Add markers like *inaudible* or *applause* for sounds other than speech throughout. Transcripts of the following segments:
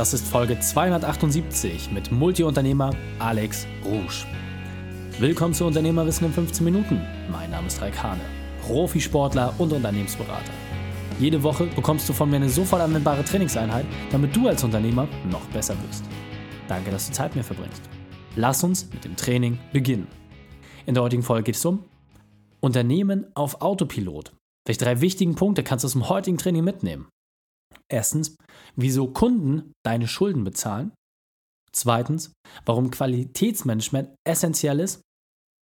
Das ist Folge 278 mit Multiunternehmer Alex Rouge. Willkommen zu Unternehmerwissen in 15 Minuten. Mein Name ist Raik Hane, Profisportler und Unternehmensberater. Jede Woche bekommst du von mir eine sofort anwendbare Trainingseinheit, damit du als Unternehmer noch besser wirst. Danke, dass du Zeit mit mir verbringst. Lass uns mit dem Training beginnen. In der heutigen Folge geht es um Unternehmen auf Autopilot. Welche drei wichtigen Punkte kannst du aus dem heutigen Training mitnehmen? Erstens, wieso Kunden deine Schulden bezahlen. Zweitens, warum Qualitätsmanagement essentiell ist.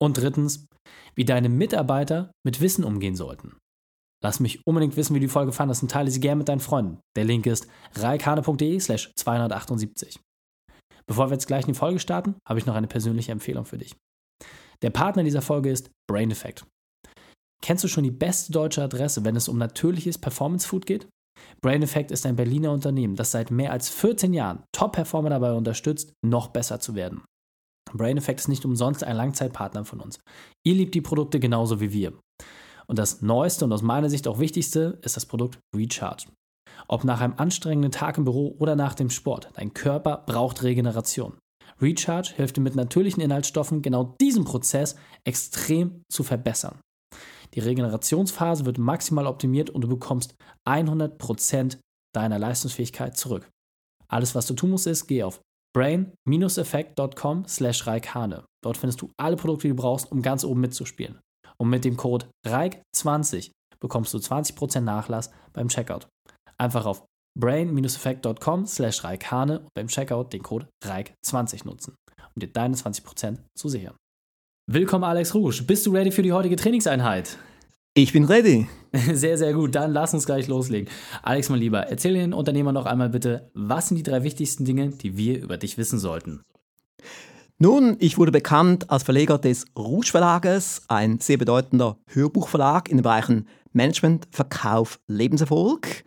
Und drittens, wie deine Mitarbeiter mit Wissen umgehen sollten. Lass mich unbedingt wissen, wie du die Folge fandest und teile sie gerne mit deinen Freunden. Der Link ist reikane.de slash 278. Bevor wir jetzt gleich in die Folge starten, habe ich noch eine persönliche Empfehlung für dich. Der Partner dieser Folge ist Brain Effect. Kennst du schon die beste deutsche Adresse, wenn es um natürliches Performance Food geht? Brain Effect ist ein Berliner Unternehmen, das seit mehr als 14 Jahren Top-Performer dabei unterstützt, noch besser zu werden. Brain Effect ist nicht umsonst ein Langzeitpartner von uns. Ihr liebt die Produkte genauso wie wir. Und das Neueste und aus meiner Sicht auch Wichtigste ist das Produkt Recharge. Ob nach einem anstrengenden Tag im Büro oder nach dem Sport, dein Körper braucht Regeneration. Recharge hilft dir mit natürlichen Inhaltsstoffen genau diesen Prozess extrem zu verbessern. Die Regenerationsphase wird maximal optimiert und du bekommst 100% deiner Leistungsfähigkeit zurück. Alles, was du tun musst, ist, geh auf brain-effekt.com slash reikhane. Dort findest du alle Produkte, die du brauchst, um ganz oben mitzuspielen. Und mit dem Code REIK20 bekommst du 20% Nachlass beim Checkout. Einfach auf brain-effekt.com slash reikhane und beim Checkout den Code REIK20 nutzen, um dir deine 20% zu sichern. Willkommen Alex Rouge. Bist du ready für die heutige Trainingseinheit? Ich bin ready. *laughs* Sehr, sehr gut. Dann lass uns gleich loslegen. Alex, mein Lieber, erzähl den Unternehmern noch einmal bitte, was sind die drei wichtigsten Dinge, die wir über dich wissen sollten? Nun, ich wurde bekannt als Verleger des Rouge Verlages, ein sehr bedeutender Hörbuchverlag in den Bereichen Management, Verkauf, Lebenserfolg.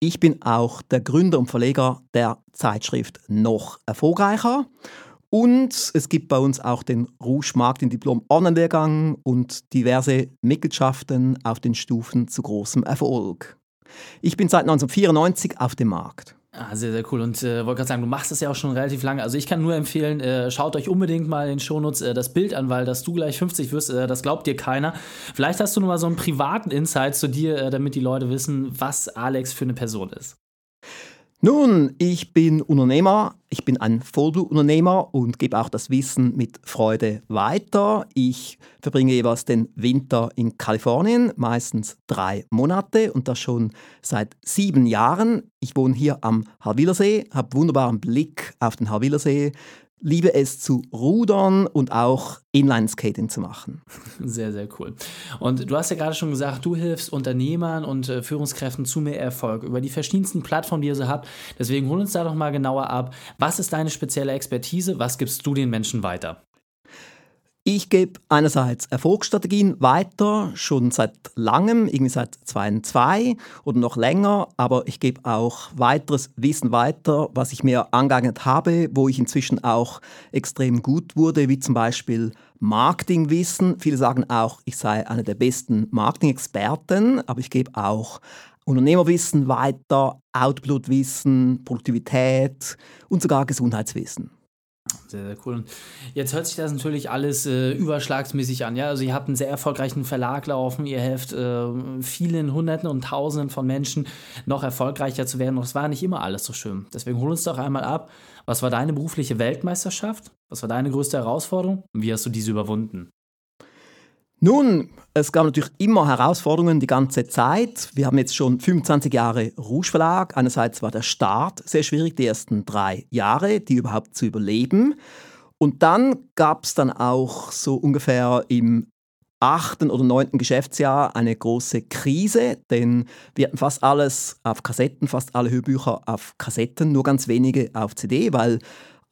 Ich bin auch der Gründer und Verleger der Zeitschrift Noch erfolgreicher. Und es gibt bei uns auch den Rouge Marketing Diplom Online-Lehrgang und diverse Mitgliedschaften auf den Stufen zu großem Erfolg. Ich bin seit 1994 auf dem Markt. Ah, sehr, sehr cool. Und äh, wollte gerade sagen, du machst das ja auch schon relativ lange. Also ich kann nur empfehlen, äh, schaut euch unbedingt mal in den Shownotes äh, das Bild an, weil dass du gleich 50 wirst, äh, das glaubt dir keiner. Vielleicht hast du noch mal so einen privaten Insight zu dir, äh, damit die Leute wissen, was Alex für eine Person ist. Nun, ich bin Unternehmer, ich bin ein Vollblutunternehmer und gebe auch das Wissen mit Freude weiter. Ich verbringe jeweils den Winter in Kalifornien, meistens drei Monate und das schon seit sieben Jahren. Ich wohne hier am Harwillersee, habe wunderbaren Blick auf den Harwillersee, liebe es zu rudern und auch Inline-Skating zu machen. *laughs* Sehr, sehr cool. Und du hast ja gerade schon gesagt, du hilfst Unternehmern und äh, Führungskräften zu mehr Erfolg über die verschiedensten Plattformen, die ihr so habt. Deswegen hol uns da doch mal genauer ab. Was ist deine spezielle Expertise? Was gibst du den Menschen weiter? Ich gebe einerseits Erfolgsstrategien weiter, schon seit langem, irgendwie seit 2002 oder noch länger, aber ich gebe auch weiteres Wissen weiter, was ich mir angeeignet habe, wo ich inzwischen auch extrem gut wurde, wie zum Beispiel Marketingwissen. Viele sagen auch, ich sei einer der besten Marketing-Experten, aber ich gebe auch Unternehmerwissen weiter, Output-Wissen, Produktivität und sogar Gesundheitswissen. Sehr, sehr cool. Und jetzt hört sich das natürlich alles äh, überschlagsmäßig an. Ja? Also ihr habt einen sehr erfolgreichen Verlag laufen, ihr helft äh, vielen Hunderten und Tausenden von Menschen noch erfolgreicher zu werden. Und es war nicht immer alles so schön. Deswegen hol uns doch einmal ab. Was war deine berufliche Weltmeisterschaft? Was war deine größte Herausforderung? Und wie hast du diese überwunden? Nun, es gab natürlich immer Herausforderungen die ganze Zeit. Wir haben jetzt schon 25 Jahre Rouge Verlag. Einerseits war der Start sehr schwierig, die ersten drei Jahre, die überhaupt zu überleben. Und dann gab es dann auch so ungefähr im achten oder neunten Geschäftsjahr eine große Krise, denn wir hatten fast alles auf Kassetten, fast alle Hörbücher auf Kassetten, nur ganz wenige auf CD, weil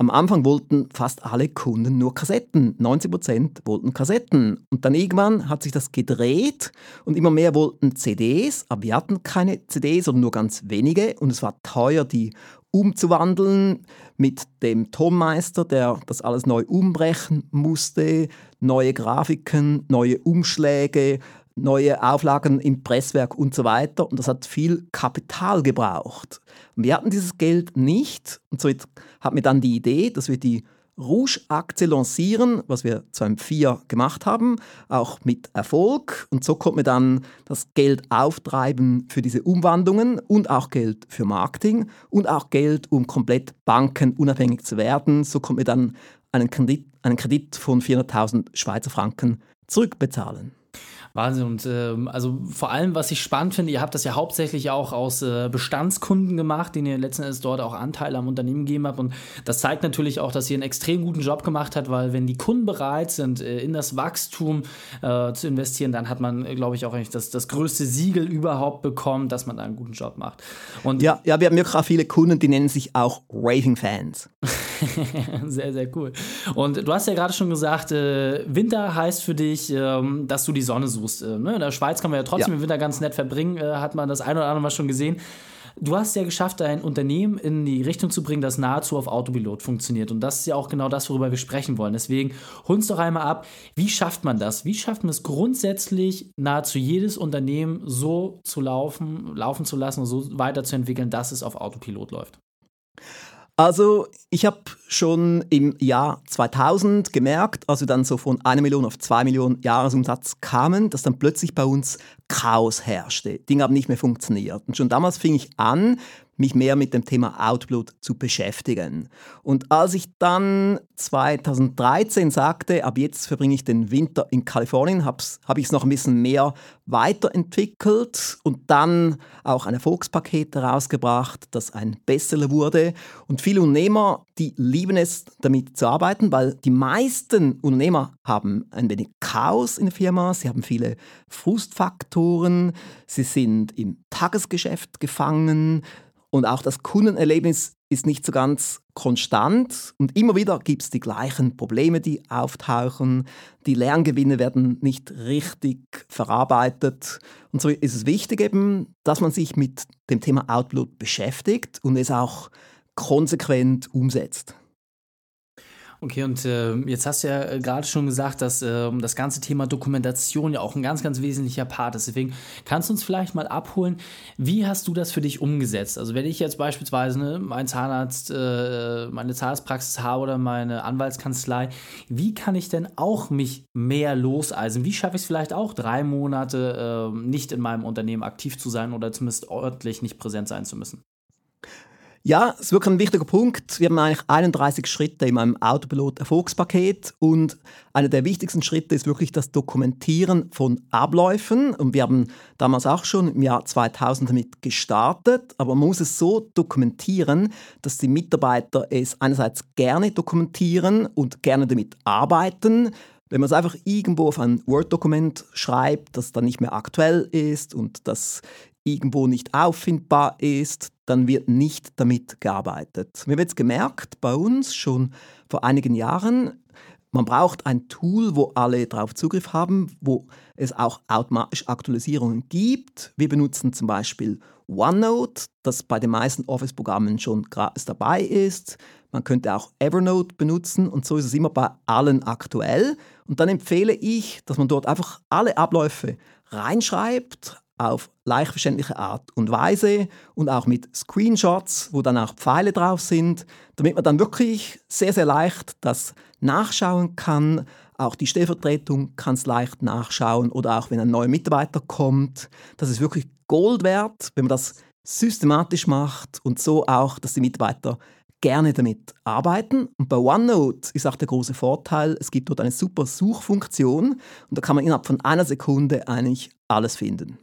am Anfang wollten fast alle Kunden nur Kassetten. 90 Prozent wollten Kassetten. Und dann irgendwann hat sich das gedreht und immer mehr wollten CDs, aber wir hatten keine CDs oder nur ganz wenige. Und es war teuer, die umzuwandeln mit dem Tonmeister, der das alles neu umbrechen musste, neue Grafiken, neue Umschläge, neue Auflagen im Presswerk und so weiter. Und das hat viel Kapital gebraucht. Und wir hatten dieses Geld nicht. Und so hat mir dann die Idee, dass wir die Rouge-Aktie lancieren, was wir 2004 gemacht haben, auch mit Erfolg. Und so konnten wir dann das Geld auftreiben für diese Umwandlungen und auch Geld für Marketing und auch Geld, um komplett bankenunabhängig zu werden. So konnten wir dann einen Kredit, einen Kredit von 400.000 Schweizer Franken zurückbezahlen. Wahnsinn. Und äh, also vor allem, was ich spannend finde, ihr habt das ja hauptsächlich auch aus äh, Bestandskunden gemacht, denen ihr letzten Endes dort auch Anteile am Unternehmen gegeben habt. Und das zeigt natürlich auch, dass ihr einen extrem guten Job gemacht habt, weil wenn die Kunden bereit sind, äh, in das Wachstum äh, zu investieren, dann hat man, glaube ich, auch eigentlich das, das größte Siegel überhaupt bekommen, dass man da einen guten Job macht. Und ja, ja, wir haben wirklich auch viele Kunden, die nennen sich auch Raving-Fans. *laughs* *laughs* sehr, sehr cool. Und du hast ja gerade schon gesagt, äh, Winter heißt für dich, ähm, dass du die Sonne suchst. Äh, ne? In der Schweiz kann man ja trotzdem ja. den Winter ganz nett verbringen, äh, hat man das ein oder andere Mal schon gesehen. Du hast ja geschafft, dein Unternehmen in die Richtung zu bringen, das nahezu auf Autopilot funktioniert. Und das ist ja auch genau das, worüber wir sprechen wollen. Deswegen hol uns doch einmal ab, wie schafft man das? Wie schafft man es grundsätzlich, nahezu jedes Unternehmen so zu laufen, laufen zu lassen und so weiterzuentwickeln, dass es auf Autopilot läuft? Also ich habe schon im Jahr 2000 gemerkt, als wir dann so von einer Million auf zwei Millionen Jahresumsatz kamen, dass dann plötzlich bei uns Chaos herrschte. Dinge haben nicht mehr funktioniert. Und schon damals fing ich an, mich mehr mit dem Thema Outblood zu beschäftigen. Und als ich dann 2013 sagte, ab jetzt verbringe ich den Winter in Kalifornien, habe hab ich es noch ein bisschen mehr weiterentwickelt und dann auch ein Erfolgspaket herausgebracht, das ein Bestseller wurde. Und viele Unternehmer, die lieben es, damit zu arbeiten, weil die meisten Unternehmer haben ein wenig Chaos in der Firma, sie haben viele Frustfaktoren, sie sind im Tagesgeschäft gefangen, und auch das Kundenerlebnis ist nicht so ganz konstant und immer wieder gibt es die gleichen Probleme, die auftauchen. Die Lerngewinne werden nicht richtig verarbeitet. Und so ist es wichtig eben, dass man sich mit dem Thema Outlook beschäftigt und es auch konsequent umsetzt. Okay, und äh, jetzt hast du ja äh, gerade schon gesagt, dass äh, das ganze Thema Dokumentation ja auch ein ganz, ganz wesentlicher Part ist. Deswegen kannst du uns vielleicht mal abholen, wie hast du das für dich umgesetzt? Also wenn ich jetzt beispielsweise ne, meinen Zahnarzt, äh, meine Zahnarztpraxis habe oder meine Anwaltskanzlei, wie kann ich denn auch mich mehr loseisen? Wie schaffe ich es vielleicht auch drei Monate ähm, nicht in meinem Unternehmen aktiv zu sein oder zumindest ordentlich nicht präsent sein zu müssen? Ja, es ist wirklich ein wichtiger Punkt. Wir haben eigentlich 31 Schritte in meinem Autopilot-Erfolgspaket und einer der wichtigsten Schritte ist wirklich das Dokumentieren von Abläufen. Und wir haben damals auch schon im Jahr 2000 damit gestartet, aber man muss es so dokumentieren, dass die Mitarbeiter es einerseits gerne dokumentieren und gerne damit arbeiten. Wenn man es einfach irgendwo auf ein Word-Dokument schreibt, das dann nicht mehr aktuell ist und das irgendwo nicht auffindbar ist, dann wird nicht damit gearbeitet. Wir haben jetzt gemerkt, bei uns schon vor einigen Jahren, man braucht ein Tool, wo alle darauf Zugriff haben, wo es auch automatisch Aktualisierungen gibt. Wir benutzen zum Beispiel OneNote, das bei den meisten Office-Programmen schon gratis dabei ist. Man könnte auch Evernote benutzen und so ist es immer bei allen aktuell. Und dann empfehle ich, dass man dort einfach alle Abläufe reinschreibt, auf leicht verständliche Art und Weise und auch mit Screenshots, wo dann auch Pfeile drauf sind, damit man dann wirklich sehr, sehr leicht das nachschauen kann. Auch die Stellvertretung kann es leicht nachschauen oder auch wenn ein neuer Mitarbeiter kommt. Das ist wirklich Gold wert, wenn man das systematisch macht und so auch, dass die Mitarbeiter gerne damit arbeiten. Und bei OneNote ist auch der große Vorteil, es gibt dort eine super Suchfunktion und da kann man innerhalb von einer Sekunde eigentlich alles finden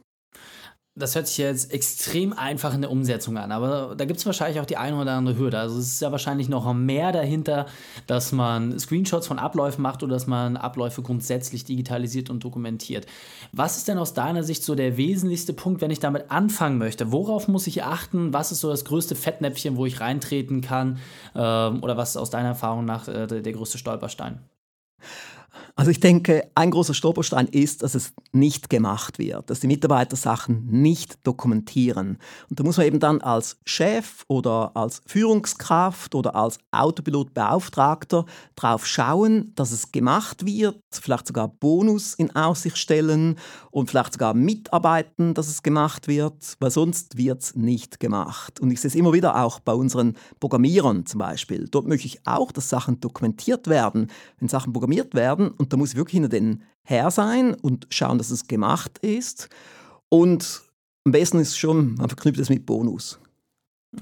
das hört sich jetzt extrem einfach in der Umsetzung an, aber da gibt es wahrscheinlich auch die eine oder andere Hürde. Also es ist ja wahrscheinlich noch mehr dahinter, dass man Screenshots von Abläufen macht oder dass man Abläufe grundsätzlich digitalisiert und dokumentiert. Was ist denn aus deiner Sicht so der wesentlichste Punkt, wenn ich damit anfangen möchte? Worauf muss ich achten? Was ist so das größte Fettnäpfchen, wo ich reintreten kann? Ähm, oder was ist aus deiner Erfahrung nach äh, der größte Stolperstein? Also ich denke, ein großer Stolperstein ist, dass es nicht gemacht wird, dass die Mitarbeiter Sachen nicht dokumentieren. Und da muss man eben dann als Chef oder als Führungskraft oder als Autopilotbeauftragter drauf schauen, dass es gemacht wird, vielleicht sogar Bonus in Aussicht stellen und vielleicht sogar mitarbeiten, dass es gemacht wird, weil sonst wird es nicht gemacht. Und ich sehe es immer wieder auch bei unseren Programmierern zum Beispiel. Dort möchte ich auch, dass Sachen dokumentiert werden. Wenn Sachen programmiert werden und da muss ich wirklich hinter den her sein und schauen, dass es gemacht ist. Und am besten ist schon, man verknüpft es mit Bonus.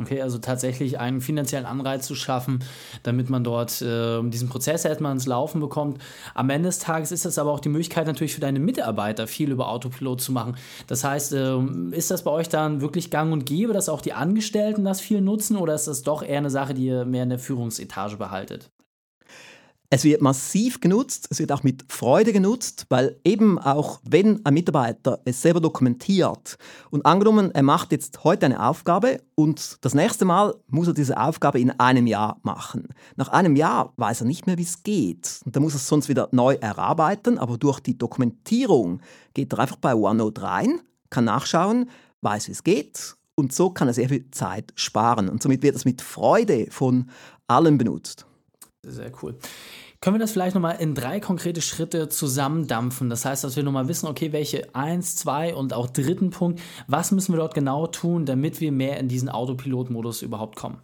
Okay, also tatsächlich einen finanziellen Anreiz zu schaffen, damit man dort äh, diesen Prozess erstmal ins Laufen bekommt. Am Ende des Tages ist das aber auch die Möglichkeit natürlich für deine Mitarbeiter viel über Autopilot zu machen. Das heißt, äh, ist das bei euch dann wirklich gang und gäbe, dass auch die Angestellten das viel nutzen oder ist das doch eher eine Sache, die ihr mehr in der Führungsetage behaltet? Es wird massiv genutzt, es wird auch mit Freude genutzt, weil eben auch wenn ein Mitarbeiter es selber dokumentiert und angenommen, er macht jetzt heute eine Aufgabe und das nächste Mal muss er diese Aufgabe in einem Jahr machen. Nach einem Jahr weiß er nicht mehr, wie es geht. Und dann muss er es sonst wieder neu erarbeiten, aber durch die Dokumentierung geht er einfach bei OneNote rein, kann nachschauen, weiß, wie es geht und so kann er sehr viel Zeit sparen. Und somit wird es mit Freude von allen benutzt. Sehr cool. Können wir das vielleicht nochmal in drei konkrete Schritte zusammendampfen? Das heißt, dass wir nochmal wissen, okay, welche eins, zwei und auch dritten Punkt, was müssen wir dort genau tun, damit wir mehr in diesen Autopilot-Modus überhaupt kommen?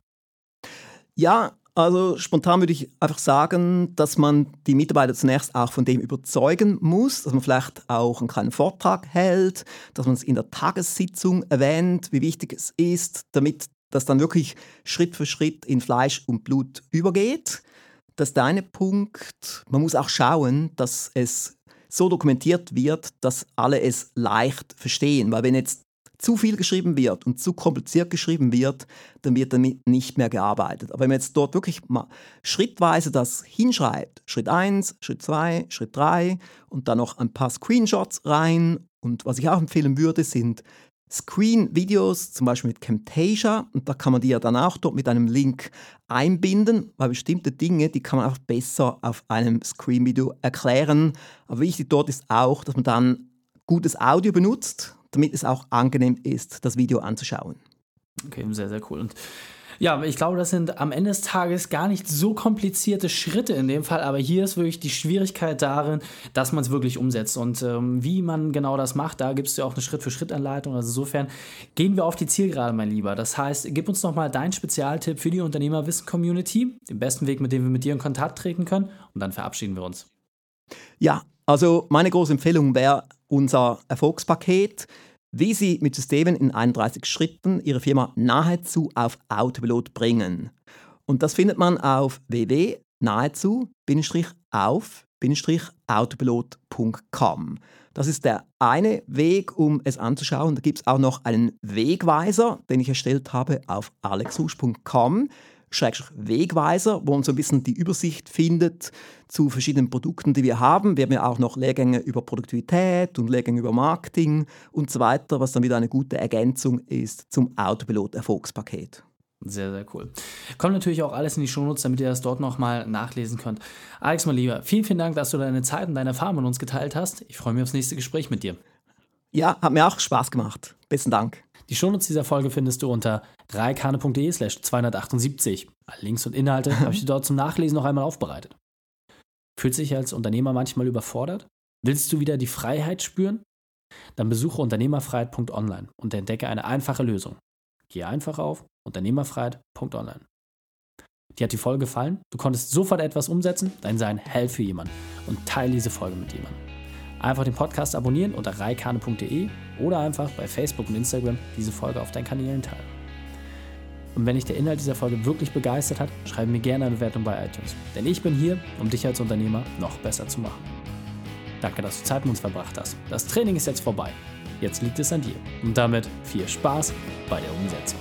Ja, also spontan würde ich einfach sagen, dass man die Mitarbeiter zunächst auch von dem überzeugen muss, dass man vielleicht auch einen kleinen Vortrag hält, dass man es in der Tagessitzung erwähnt, wie wichtig es ist, damit das dann wirklich Schritt für Schritt in Fleisch und Blut übergeht das ist der eine Punkt. Man muss auch schauen, dass es so dokumentiert wird, dass alle es leicht verstehen. Weil wenn jetzt zu viel geschrieben wird und zu kompliziert geschrieben wird, dann wird damit nicht mehr gearbeitet. Aber wenn man jetzt dort wirklich mal schrittweise das hinschreibt, Schritt 1, Schritt 2, Schritt 3 und dann noch ein paar Screenshots rein und was ich auch empfehlen würde, sind Screen-Videos, zum Beispiel mit Camtasia, und da kann man die ja dann auch dort mit einem Link einbinden, weil bestimmte Dinge, die kann man auch besser auf einem Screen-Video erklären. Aber wichtig dort ist auch, dass man dann gutes Audio benutzt, damit es auch angenehm ist, das Video anzuschauen. Okay, sehr, sehr cool. Und ja, ich glaube, das sind am Ende des Tages gar nicht so komplizierte Schritte in dem Fall, aber hier ist wirklich die Schwierigkeit darin, dass man es wirklich umsetzt. Und ähm, wie man genau das macht, da gibt es ja auch eine Schritt-für-Schritt-Anleitung. Also insofern gehen wir auf die Zielgerade, mein Lieber. Das heißt, gib uns noch mal deinen Spezialtipp für die Unternehmerwissen-Community, den besten Weg, mit dem wir mit dir in Kontakt treten können. Und dann verabschieden wir uns. Ja, also meine große Empfehlung wäre unser Erfolgspaket wie Sie mit Systemen in 31 Schritten Ihre Firma nahezu auf Autopilot bringen. Und das findet man auf www.nahezu-auf-autopilot.com. Das ist der eine Weg, um es anzuschauen. Da gibt es auch noch einen Wegweiser, den ich erstellt habe auf alexhusch.com. Wegweiser, wo man so ein bisschen die Übersicht findet zu verschiedenen Produkten, die wir haben. Wir haben ja auch noch Lehrgänge über Produktivität und Lehrgänge über Marketing und so weiter, was dann wieder eine gute Ergänzung ist zum Autopilot-Erfolgspaket. Sehr, sehr cool. Kommt natürlich auch alles in die Shownotes, damit ihr das dort nochmal nachlesen könnt. Alex, mein Lieber, vielen, vielen Dank, dass du deine Zeit und deine Erfahrungen mit uns geteilt hast. Ich freue mich aufs nächste Gespräch mit dir. Ja, hat mir auch Spaß gemacht. Besten Dank. Die Shownotes dieser Folge findest du unter reikane.de slash 278. Alle Links und Inhalte habe ich dir dort zum Nachlesen noch einmal aufbereitet. Fühlst du dich als Unternehmer manchmal überfordert? Willst du wieder die Freiheit spüren? Dann besuche unternehmerfreiheit.online und entdecke eine einfache Lösung. Gehe einfach auf unternehmerfreiheit.online. Dir hat die Folge gefallen? Du konntest sofort etwas umsetzen? Dein Sein hält für jemanden und teile diese Folge mit jemandem. Einfach den Podcast abonnieren unter reikane.de oder einfach bei Facebook und Instagram diese Folge auf deinen Kanälen teilen. Und wenn dich der Inhalt dieser Folge wirklich begeistert hat, schreibe mir gerne eine Bewertung bei iTunes. Denn ich bin hier, um dich als Unternehmer noch besser zu machen. Danke, dass du Zeit mit uns verbracht hast. Das Training ist jetzt vorbei. Jetzt liegt es an dir. Und damit viel Spaß bei der Umsetzung.